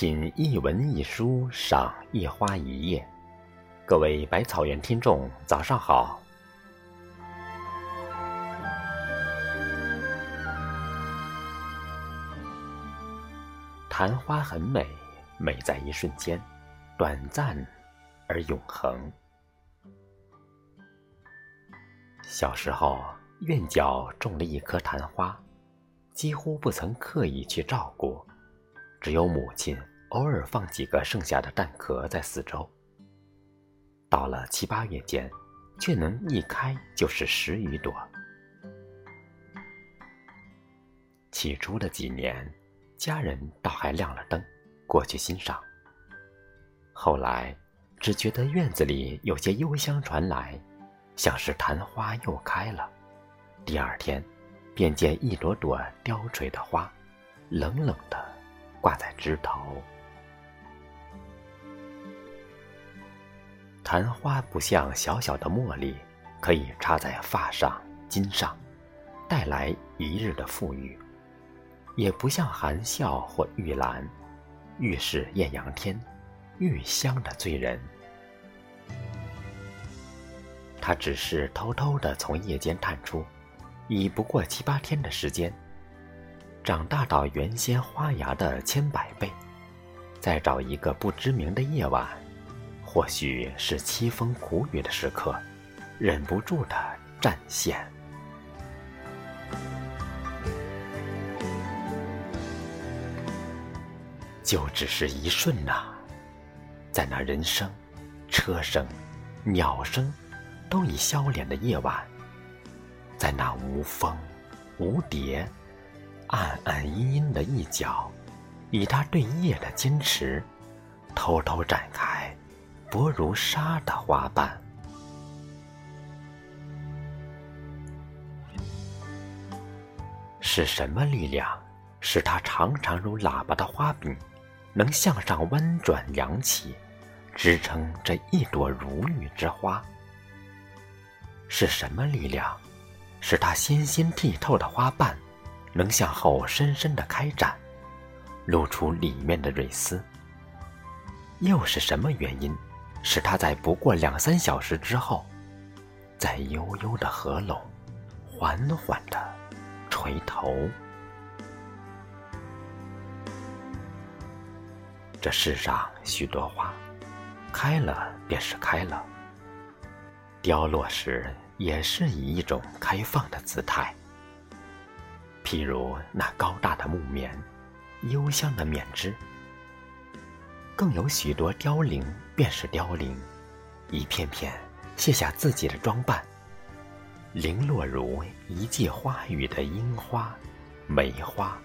品一文一书，赏一花一叶。各位百草园听众，早上好。昙花很美，美在一瞬间，短暂而永恒。小时候，院角种了一棵昙花，几乎不曾刻意去照顾，只有母亲偶尔放几个剩下的蛋壳在四周。到了七八月间，却能一开就是十余朵。起初的几年。家人倒还亮了灯，过去欣赏。后来，只觉得院子里有些幽香传来，像是昙花又开了。第二天，便见一朵朵凋垂的花，冷冷的挂在枝头。昙花不像小小的茉莉，可以插在发上、襟上，带来一日的富裕。也不像含笑或玉兰，愈是艳阳天，愈香的醉人。它只是偷偷的从夜间探出，已不过七八天的时间，长大到原先花芽的千百倍。再找一个不知名的夜晚，或许是凄风苦雨的时刻，忍不住的绽现。就只是一瞬呐，在那人声、车声、鸟声都已消敛的夜晚，在那无风、无蝶、暗暗阴阴的一角，以他对夜的坚持，偷偷展开薄如纱的花瓣。是什么力量，使它长长如喇叭的花柄？能向上弯转扬起，支撑这一朵如玉之花。是什么力量，使它纤纤剔透的花瓣能向后深深的开展，露出里面的蕊丝？又是什么原因，使它在不过两三小时之后，在悠悠的合拢，缓缓的垂头？这世上许多花，开了便是开了，凋落时也是以一种开放的姿态。譬如那高大的木棉，幽香的棉枝，更有许多凋零便是凋零，一片片卸下自己的装扮，零落如一季花雨的樱花、梅花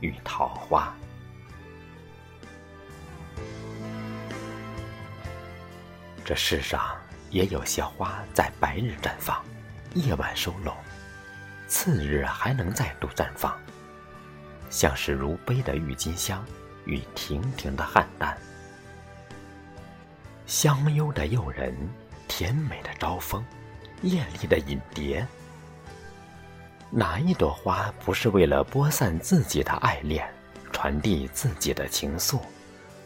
与桃花。这世上也有些花在白日绽放，夜晚收拢，次日还能再度绽放，像是如杯的郁金香与亭亭的菡萏，香幽的诱人，甜美的招风，艳丽的引蝶。哪一朵花不是为了播散自己的爱恋，传递自己的情愫？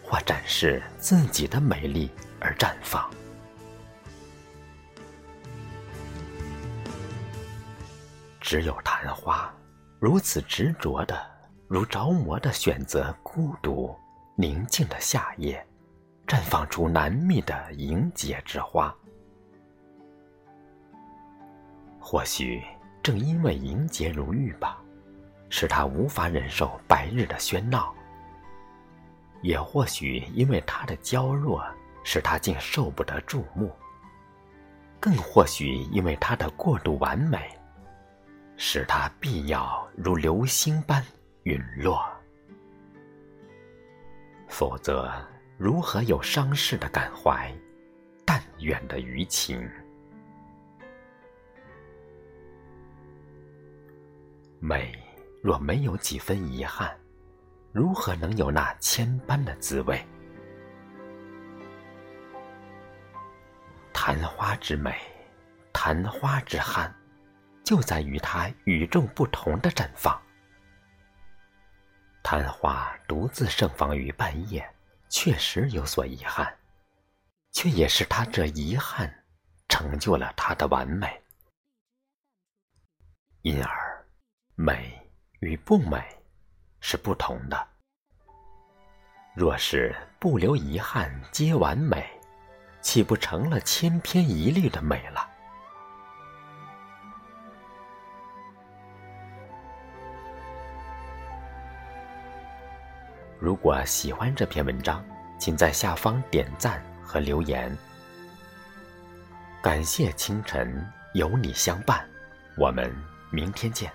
或展示自己的美丽而绽放，只有昙花如此执着的、如着魔的选择孤独宁静的夏夜，绽放出难觅的莹洁之花。或许正因为莹洁如玉吧，使他无法忍受白日的喧闹。也或许因为它的娇弱，使他竟受不得注目；更或许因为它的过度完美，使他必要如流星般陨落。否则，如何有伤逝的感怀，但愿的余情？美若没有几分遗憾。如何能有那千般的滋味？昙花之美，昙花之憾，就在于它与众不同的绽放。昙花独自盛放于半夜，确实有所遗憾，却也是他这遗憾，成就了他的完美。因而，美与不美是不同的。若是不留遗憾皆完美，岂不成了千篇一律的美了？如果喜欢这篇文章，请在下方点赞和留言。感谢清晨有你相伴，我们明天见。